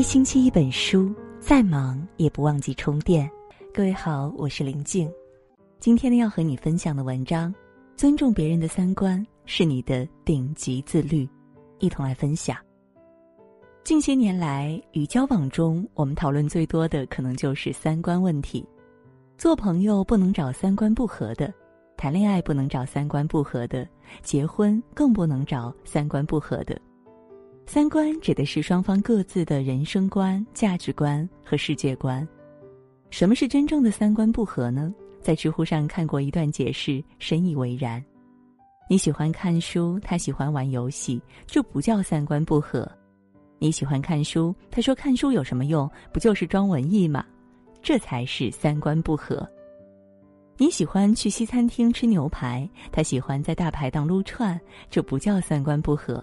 一星期一本书，再忙也不忘记充电。各位好，我是林静。今天呢，要和你分享的文章，尊重别人的三观是你的顶级自律。一同来分享。近些年来，与交往中，我们讨论最多的可能就是三观问题。做朋友不能找三观不合的，谈恋爱不能找三观不合的，结婚更不能找三观不合的。三观指的是双方各自的人生观、价值观和世界观。什么是真正的三观不合呢？在知乎上看过一段解释，深以为然。你喜欢看书，他喜欢玩游戏，这不叫三观不合。你喜欢看书，他说看书有什么用？不就是装文艺吗？这才是三观不合。你喜欢去西餐厅吃牛排，他喜欢在大排档撸串，这不叫三观不合。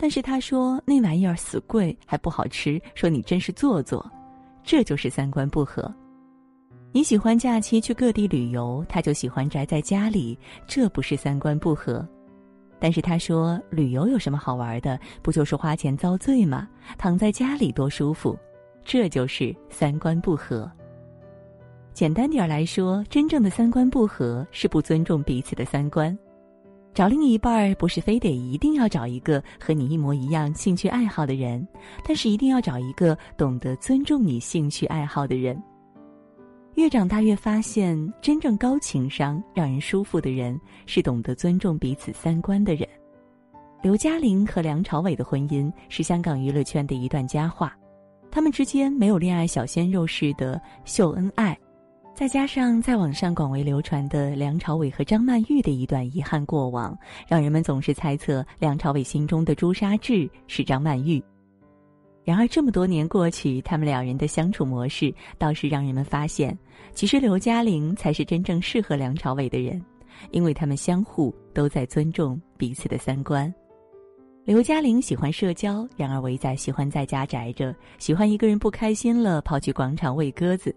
但是他说那玩意儿死贵还不好吃，说你真是做作，这就是三观不合。你喜欢假期去各地旅游，他就喜欢宅在家里，这不是三观不合。但是他说旅游有什么好玩的？不就是花钱遭罪吗？躺在家里多舒服。这就是三观不合。简单点来说，真正的三观不合是不尊重彼此的三观。找另一半不是非得一定要找一个和你一模一样兴趣爱好的人，但是一定要找一个懂得尊重你兴趣爱好的人。越长大越发现，真正高情商、让人舒服的人是懂得尊重彼此三观的人。刘嘉玲和梁朝伟的婚姻是香港娱乐圈的一段佳话。他们之间没有恋爱小鲜肉式的秀恩爱，再加上在网上广为流传的梁朝伟和张曼玉的一段遗憾过往，让人们总是猜测梁朝伟心中的朱砂痣是张曼玉。然而这么多年过去，他们两人的相处模式倒是让人们发现，其实刘嘉玲才是真正适合梁朝伟的人，因为他们相互都在尊重彼此的三观。刘嘉玲喜欢社交，然而维仔喜欢在家宅着，喜欢一个人不开心了跑去广场喂鸽子。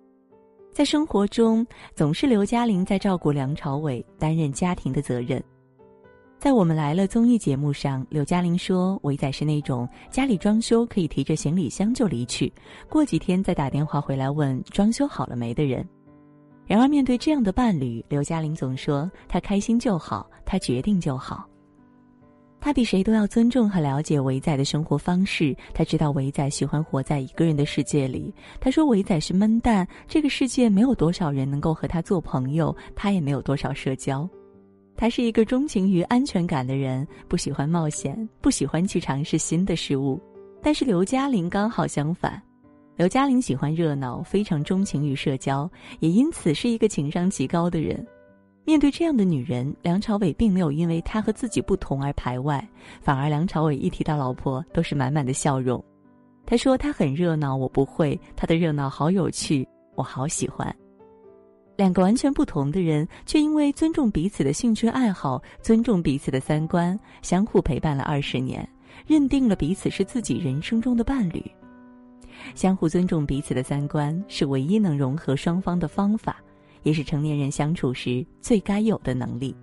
在生活中，总是刘嘉玲在照顾梁朝伟，担任家庭的责任。在《我们来了》综艺节目上，刘嘉玲说：“维仔是那种家里装修可以提着行李箱就离去，过几天再打电话回来问装修好了没的人。”然而面对这样的伴侣，刘嘉玲总说：“他开心就好，他决定就好。”他比谁都要尊重和了解维仔的生活方式。他知道维仔喜欢活在一个人的世界里。他说维仔是闷蛋，这个世界没有多少人能够和他做朋友，他也没有多少社交。他是一个钟情于安全感的人，不喜欢冒险，不喜欢去尝试新的事物。但是刘嘉玲刚好相反，刘嘉玲喜欢热闹，非常钟情于社交，也因此是一个情商极高的人。面对这样的女人，梁朝伟并没有因为她和自己不同而排外，反而梁朝伟一提到老婆都是满满的笑容。他说：“他很热闹，我不会；他的热闹好有趣，我好喜欢。”两个完全不同的人，却因为尊重彼此的兴趣爱好、尊重彼此的三观，相互陪伴了二十年，认定了彼此是自己人生中的伴侣。相互尊重彼此的三观，是唯一能融合双方的方法。也是成年人相处时最该有的能力。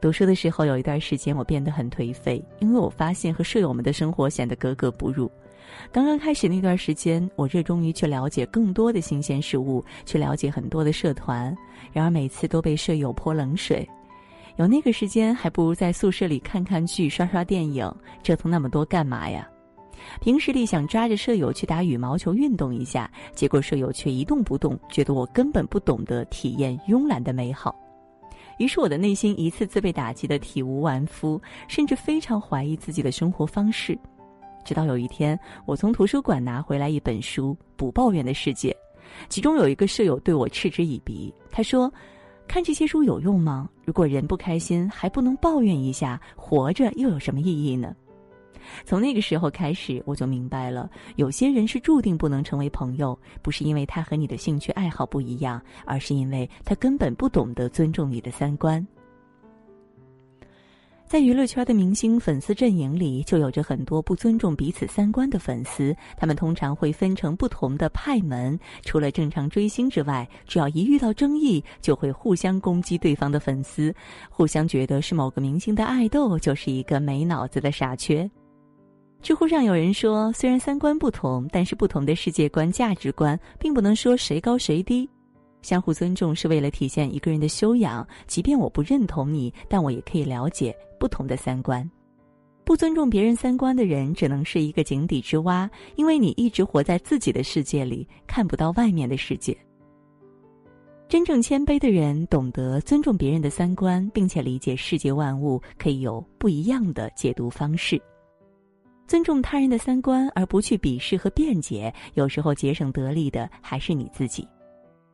读书的时候有一段时间我变得很颓废，因为我发现和舍友们的生活显得格格不入。刚刚开始那段时间，我热衷于去了解更多的新鲜事物，去了解很多的社团，然而每次都被舍友泼冷水。有那个时间，还不如在宿舍里看看剧、刷刷电影，折腾那么多干嘛呀？平时里想抓着舍友去打羽毛球运动一下，结果舍友却一动不动，觉得我根本不懂得体验慵懒的美好。于是我的内心一次次被打击的体无完肤，甚至非常怀疑自己的生活方式。直到有一天，我从图书馆拿回来一本书《不抱怨的世界》，其中有一个舍友对我嗤之以鼻，他说：“看这些书有用吗？如果人不开心还不能抱怨一下，活着又有什么意义呢？”从那个时候开始，我就明白了，有些人是注定不能成为朋友，不是因为他和你的兴趣爱好不一样，而是因为他根本不懂得尊重你的三观。在娱乐圈的明星粉丝阵营里，就有着很多不尊重彼此三观的粉丝，他们通常会分成不同的派门，除了正常追星之外，只要一遇到争议，就会互相攻击对方的粉丝，互相觉得是某个明星的爱豆就是一个没脑子的傻缺。知乎上有人说，虽然三观不同，但是不同的世界观、价值观，并不能说谁高谁低。相互尊重是为了体现一个人的修养。即便我不认同你，但我也可以了解不同的三观。不尊重别人三观的人，只能是一个井底之蛙，因为你一直活在自己的世界里，看不到外面的世界。真正谦卑的人，懂得尊重别人的三观，并且理解世界万物可以有不一样的解读方式。尊重他人的三观，而不去鄙视和辩解，有时候节省得利的还是你自己。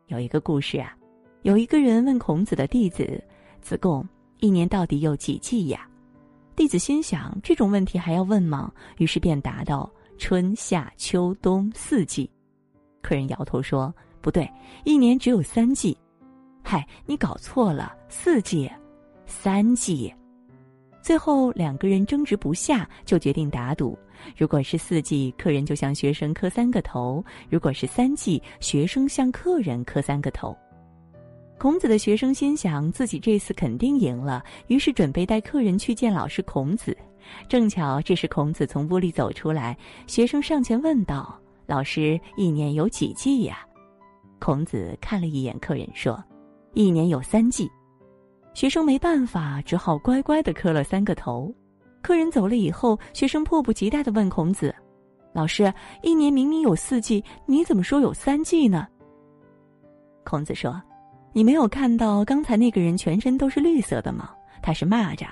有一个故事啊，有一个人问孔子的弟子子贡：“一年到底有几季呀？”弟子心想：这种问题还要问吗？于是便答道：“春夏秋冬四季。”客人摇头说：“不对，一年只有三季。”“嗨，你搞错了，四季，三季。”最后两个人争执不下，就决定打赌：如果是四季，客人就向学生磕三个头；如果是三季，学生向客人磕三个头。孔子的学生心想自己这次肯定赢了，于是准备带客人去见老师孔子。正巧这时孔子从屋里走出来，学生上前问道：“老师，一年有几季呀？”孔子看了一眼客人，说：“一年有三季。”学生没办法，只好乖乖的磕了三个头。客人走了以后，学生迫不及待的问孔子：“老师，一年明明有四季，你怎么说有三季呢？”孔子说：“你没有看到刚才那个人全身都是绿色的吗？他是蚂蚱，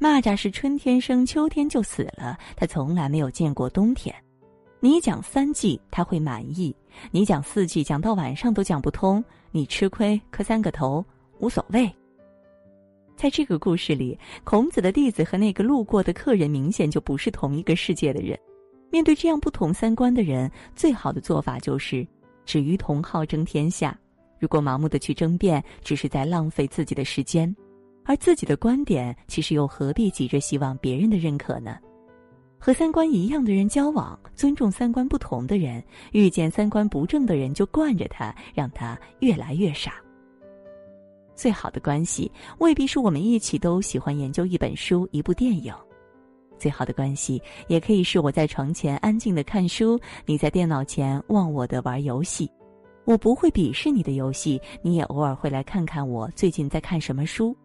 蚂蚱是春天生，秋天就死了，他从来没有见过冬天。你讲三季他会满意，你讲四季讲到晚上都讲不通，你吃亏磕三个头无所谓。”在这个故事里，孔子的弟子和那个路过的客人明显就不是同一个世界的人。面对这样不同三观的人，最好的做法就是止于同好争天下。如果盲目的去争辩，只是在浪费自己的时间，而自己的观点其实又何必急着希望别人的认可呢？和三观一样的人交往，尊重三观不同的人，遇见三观不正的人就惯着他，让他越来越傻。最好的关系未必是我们一起都喜欢研究一本书、一部电影。最好的关系也可以是我在床前安静的看书，你在电脑前忘我的玩游戏。我不会鄙视你的游戏，你也偶尔会来看看我最近在看什么书。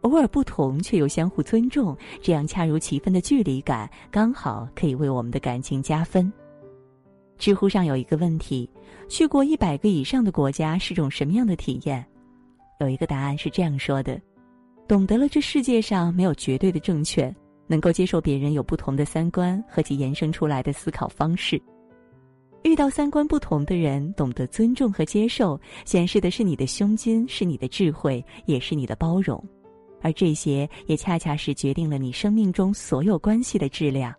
偶尔不同却又相互尊重，这样恰如其分的距离感，刚好可以为我们的感情加分。知乎上有一个问题：去过一百个以上的国家是种什么样的体验？有一个答案是这样说的：懂得了这世界上没有绝对的正确，能够接受别人有不同的三观和其延伸出来的思考方式。遇到三观不同的人，懂得尊重和接受，显示的是你的胸襟，是你的智慧，也是你的包容。而这些也恰恰是决定了你生命中所有关系的质量。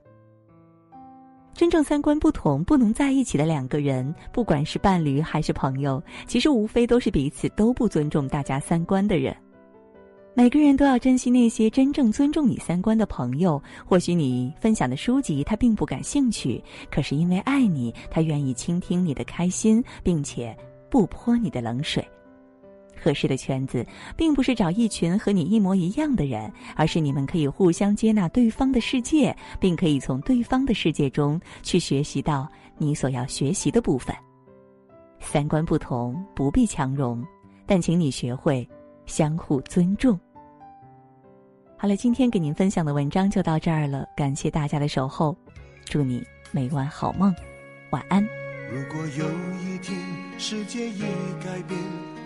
真正三观不同、不能在一起的两个人，不管是伴侣还是朋友，其实无非都是彼此都不尊重大家三观的人。每个人都要珍惜那些真正尊重你三观的朋友。或许你分享的书籍他并不感兴趣，可是因为爱你，他愿意倾听你的开心，并且不泼你的冷水。合适的圈子，并不是找一群和你一模一样的人，而是你们可以互相接纳对方的世界，并可以从对方的世界中去学习到你所要学习的部分。三观不同不必强融，但请你学会相互尊重。好了，今天给您分享的文章就到这儿了，感谢大家的守候，祝你每晚好梦，晚安。如果有一天世界已改变。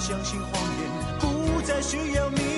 相信谎言，不再需要你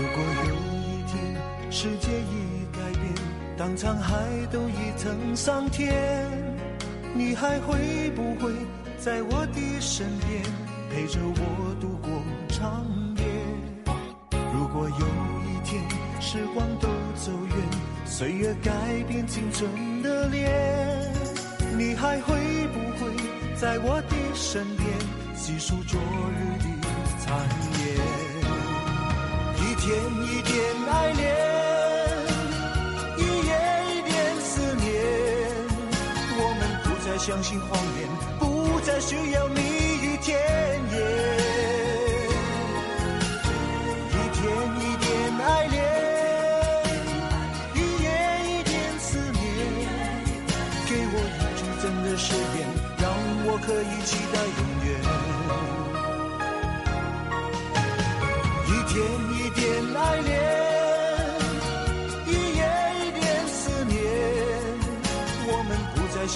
如果有一天世界已改变，当沧海都已成桑田，你还会不会在我的身边，陪着我度过长夜？如果有一天时光都走远，岁月改变青春的脸，你还会不会在我的身边，细数昨日的残一点一点爱恋一夜一点思念。我们不再相信谎言不再需要蜜语甜